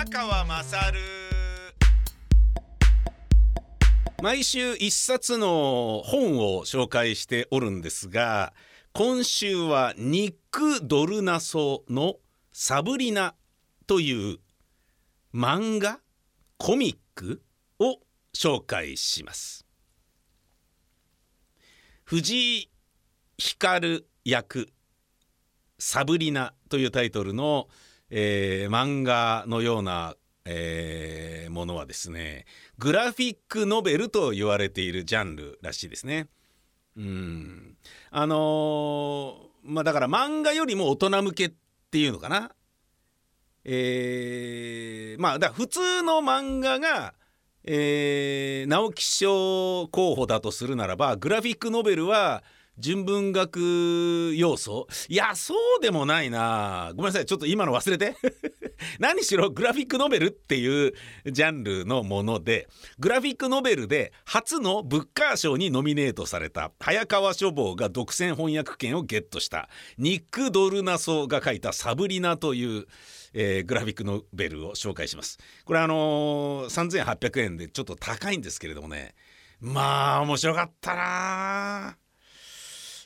早川まさる毎週一冊の本を紹介しておるんですが今週はニック・ドルナソの「サブリナ」という漫画コミックを紹介します。藤井光役「サブリナ」というタイトルの、えー、漫画のような、えー、ものはですねグラフィックノベルと言われているジャンルらしいですね。うんあのー、まあだから漫画よりも大人向けっていうのかな。えー、まあだ普通の漫画が、えー、直木賞候補だとするならばグラフィックノベルは純文学要素？いやそうでもないな。ごめんなさい。ちょっと今の忘れて。何しろグラフィックノベルっていうジャンルのものでグラフィックノベルで初のブッカー賞にノミネートされた早川書房が独占翻訳権をゲットしたニック・ドルナソが書いた「サブリナ」というえー、グラフィックノベルを紹介します。これあのー、3800円でちょっと高いんですけれどもね。まあ面白かったな。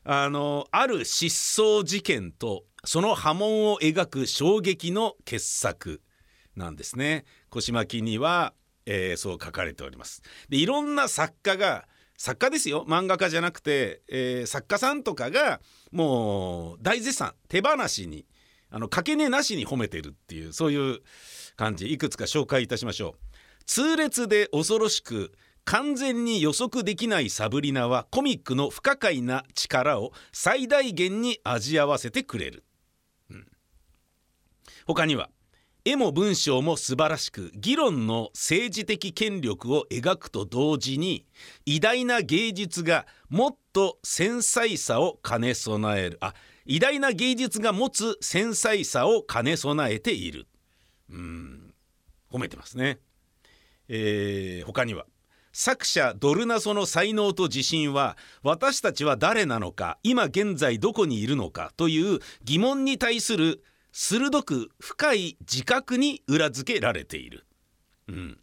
あのある失踪事件とその波紋を描く衝撃の傑作なんですね。腰巻には、えー、そう書かれております。でいろんな作家が作家ですよ漫画家じゃなくて、えー、作家さんとかがもう大絶賛手放しにあの掛け値なしに褒めてるっていうそういう感じいくつか紹介いたしましょう。痛烈で恐ろしく完全に予測できないサブリナはコミックの不可解な力を最大限に味合わせてくれる、うん、他には絵も文章も素晴らしく議論の政治的権力を描くと同時に偉大な芸術がもっと繊細さを兼ね備える。あ偉大な芸術が持つ繊細さを兼ね備えている。うん。褒めてますね、えー、他には。作者ドルナソの才能と自信は私たちは誰なのか今現在どこにいるのかという疑問に対する鋭く深い自覚に裏付けられている。うん、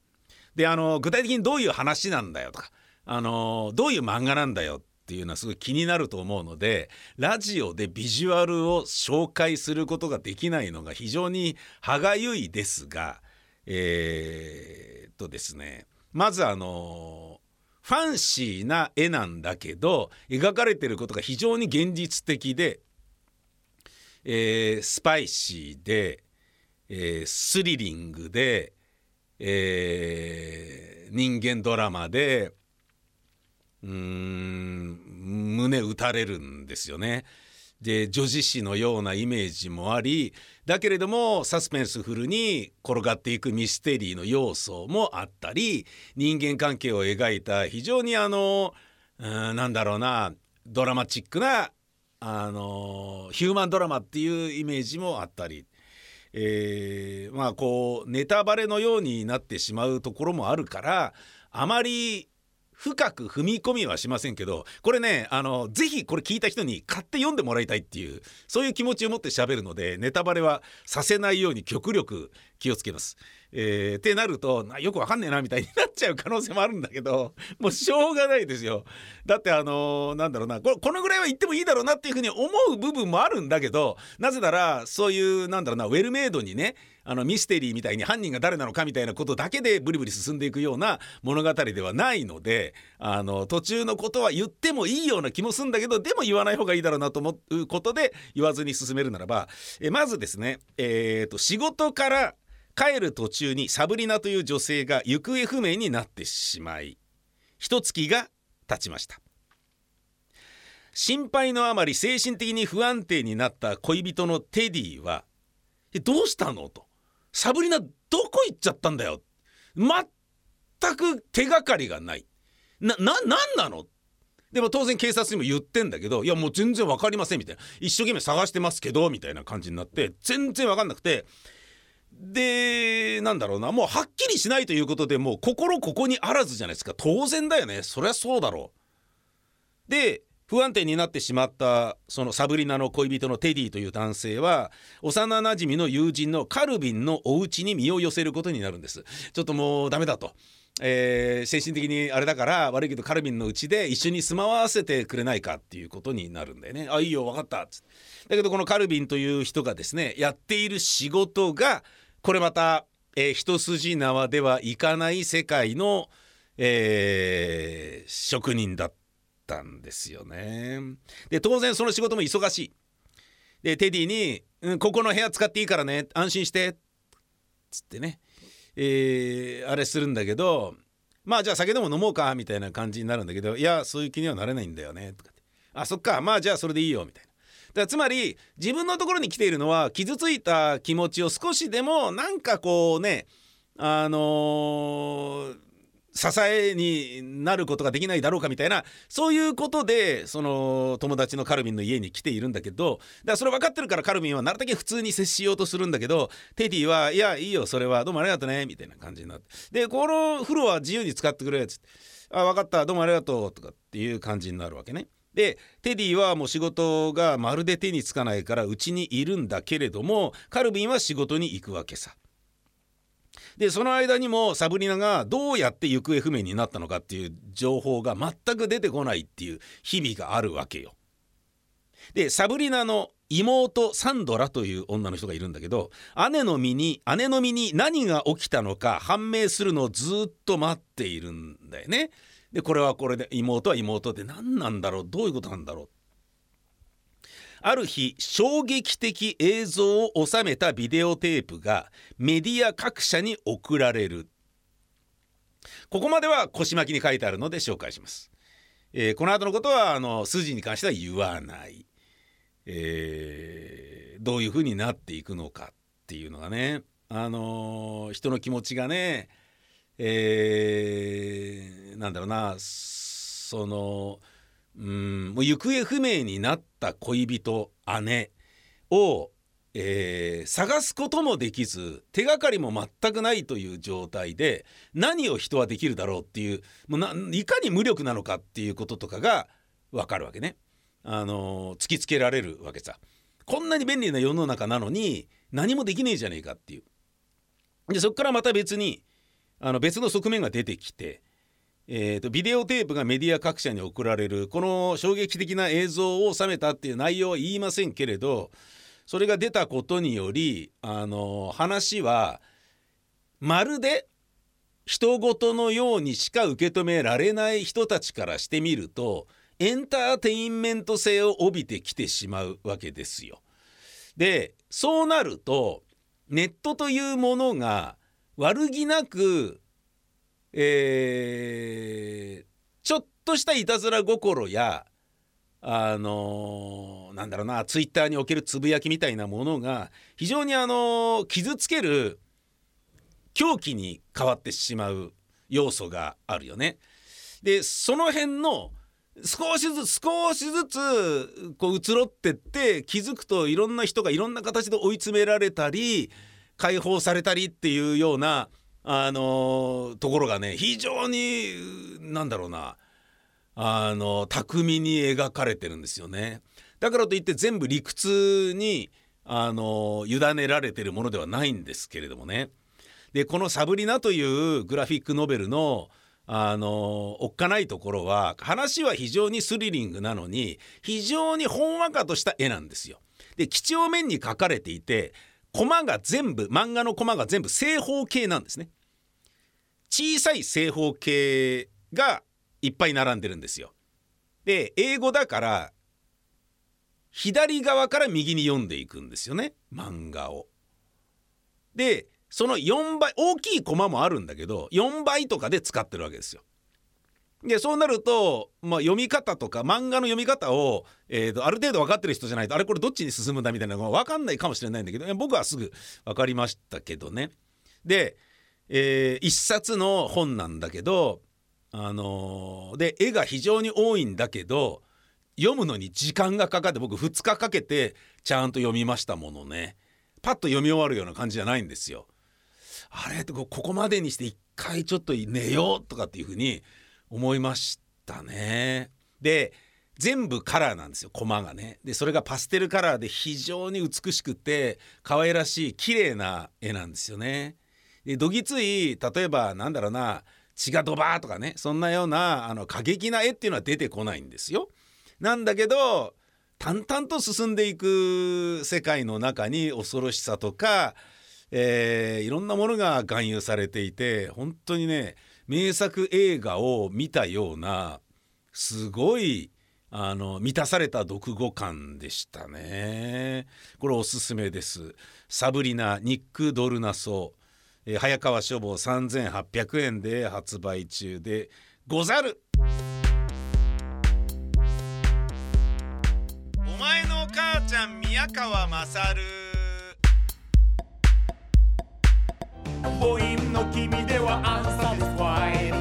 であの具体的にどういう話なんだよとかあのどういう漫画なんだよっていうのはすごい気になると思うのでラジオでビジュアルを紹介することができないのが非常に歯がゆいですがえー、っとですねまずあのファンシーな絵なんだけど描かれてることが非常に現実的で、えー、スパイシーで、えー、スリリングで、えー、人間ドラマでうーん胸打たれるんですよね。で女子誌のようなイメージもありだけれどもサスペンスフルに転がっていくミステリーの要素もあったり人間関係を描いた非常にあのうんなんだろうなドラマチックなあのヒューマンドラマっていうイメージもあったり、えー、まあこうネタバレのようになってしまうところもあるからあまり深く踏み込みはしませんけどこれねあのぜひこれ聞いた人に買って読んでもらいたいっていうそういう気持ちを持って喋るのでネタバレはさせないように極力気をつけます。えー、ってなるとよくわかんねえなみたいになっちゃう可能性もあるんだけどもうしょうがないですよ。だってあのー、なんだろうなこのぐらいは言ってもいいだろうなっていうふうに思う部分もあるんだけどなぜならそういうなんだろうなウェルメイドにねあのミステリーみたいに犯人が誰なのかみたいなことだけでブリブリ進んでいくような物語ではないのであの途中のことは言ってもいいような気もするんだけどでも言わない方がいいだろうなと思うことで言わずに進めるならばえまずですね、えーと仕事から帰る途中にサブリナという女性が行方不明になってしまい一月が経ちました。心配のあまり精神的に不安定になった恋人のテディは「どうしたの?」と「サブリナどこ行っちゃったんだよ」全く手がかりがない。なな何なの？でも当然警察にも言ってんだけどいやもう全然分かりませんみたいな一生懸命探してますけどみたいな感じになって全然分かんなくてでなんだろうなもうはっきりしないということでもう心ここにあらずじゃないですか当然だよねそりゃそうだろう。で不安定になってしまったそのサブリナの恋人のテディという男性は幼なじみの友人のカルビンのお家に身を寄せることになるんですちょっともうダメだと。えー、精神的にあれだから悪いけどカルビンのうちで一緒に住まわせてくれないかっていうことになるんだよね。あいいよ分かったっつだけどこのカルビンという人がですねやっている仕事がこれまた、えー、一筋縄ではいかない世界の、えー、職人だったんですよね。で当然その仕事も忙しい。でテディに、うん「ここの部屋使っていいからね安心して」つってねえー、あれするんだけどまあじゃあ酒でも飲もうかみたいな感じになるんだけどいやそういう気にはなれないんだよねとかってあそっかまあじゃあそれでいいよみたいな。だつまり自分のところに来ているのは傷ついた気持ちを少しでもなんかこうねあのー支えになることができないだろうかみたいなそういうことでその友達のカルビンの家に来ているんだけどだからそれ分かってるからカルビンはなるだけ普通に接しようとするんだけどテディは「いやいいよそれはどうもありがとうね」みたいな感じになってでこの風呂は自由に使ってくれっつって「あ分かったどうもありがとう」とかっていう感じになるわけね。でテディはもう仕事がまるで手につかないからうちにいるんだけれどもカルビンは仕事に行くわけさ。でその間にもサブリナがどうやって行方不明になったのかっていう情報が全く出てこないっていう日々があるわけよ。でサブリナの妹サンドラという女の人がいるんだけど姉の身に姉の身に何が起きたのか判明するのをずっと待っているんだよね。でこれはこれで妹は妹で何なんだろうどういうことなんだろう。ある日衝撃的映像を収めたビデオテープがメディア各社に送られる。ここまでは腰巻きに書いてあるので紹介します、えー、この後のことはあの筋に関しては言わない、えー、どういうふうになっていくのかっていうのがねあのー、人の気持ちがねえー、なんだろうなそのうんもう行方不明になった恋人姉を、えー、探すこともできず手がかりも全くないという状態で何を人はできるだろうっていうもういかに無力なのかっていうこととかが分かるわけね。あの、突きつけられるわけさ。こんなに便利な世の中なのに何もできねえじゃねえかっていう。でそこからまた別にあの別の側面が出てきてえーと、ビデオテープがメディア各社に送られるこの衝撃的な映像を収めたっていう内容は言いませんけれどそれが出たことによりあの話はまるで人事のようにしか受け止められない人たちからしてみるとエンターテインメント性を帯びてきてしまうわけですよ。でそうなるとネットというものが悪気なくえー、ちょっとしたいたずら心やあのー、なんだろうなツイッターにおけるつぶやきみたいなものが非常にあのー、傷つける狂気に変わってしまう要素があるよね。でその辺の少しずつ少しずつこう移ろってって気づくといろんな人がいろんな形で追い詰められたり解放されたりっていうようなあのところがね非常になんだろうなあの巧みに描かれてるんですよね。だからといって全部理屈にあの委ねられてるものではないんですけれどもね。でこの「サブリナ」というグラフィックノベルのあのおっかないところは話は非常にスリリングなのに非常にほんわかとした絵なんですよ。で几帳面に描かれていてコマが全部漫画のコマが全部正方形なんですね。小さい正方形がいっぱい並んでるんですよ。で英語だから左側から右に読んでいくんですよね。漫画を。でその4倍大きいコマもあるんだけど4倍とかで使ってるわけですよ。でそうなると、まあ、読み方とか漫画の読み方を、えーと、ある程度分かってる人じゃないとあれこれどっちに進むんだみたいなのが分かんないかもしれないんだけど僕はすぐ分かりましたけどね。で、えー、一冊の本なんだけど、あのー、で絵が非常に多いんだけど読むのに時間がかかって僕2日かけてちゃんと読みましたものね。パッと読み終わるような感じじゃないんですよ。あれここまでにして一回ちょっと寝ようとかっていうふうに思いましたね。で全部カラーなんですよコマがね。でそれがパステルカラーで非常に美しくて可愛らしい綺麗な絵なんですよね。でどぎつい例えばなんだろうな血がドバーとかねそんなようなあの過激な絵っていうのは出てこないんですよ。なんだけど淡々と進んでいく世界の中に恐ろしさとか、えー、いろんなものが含有されていて本当にね名作映画を見たようなすごいあの満たされた読後感でしたね。これおすすめです。サブリナニック・ドルナソ、えー、早川書房3800円で発売中でござる。お前の母ちゃん宮川勝。母音の君ではアンサティスフ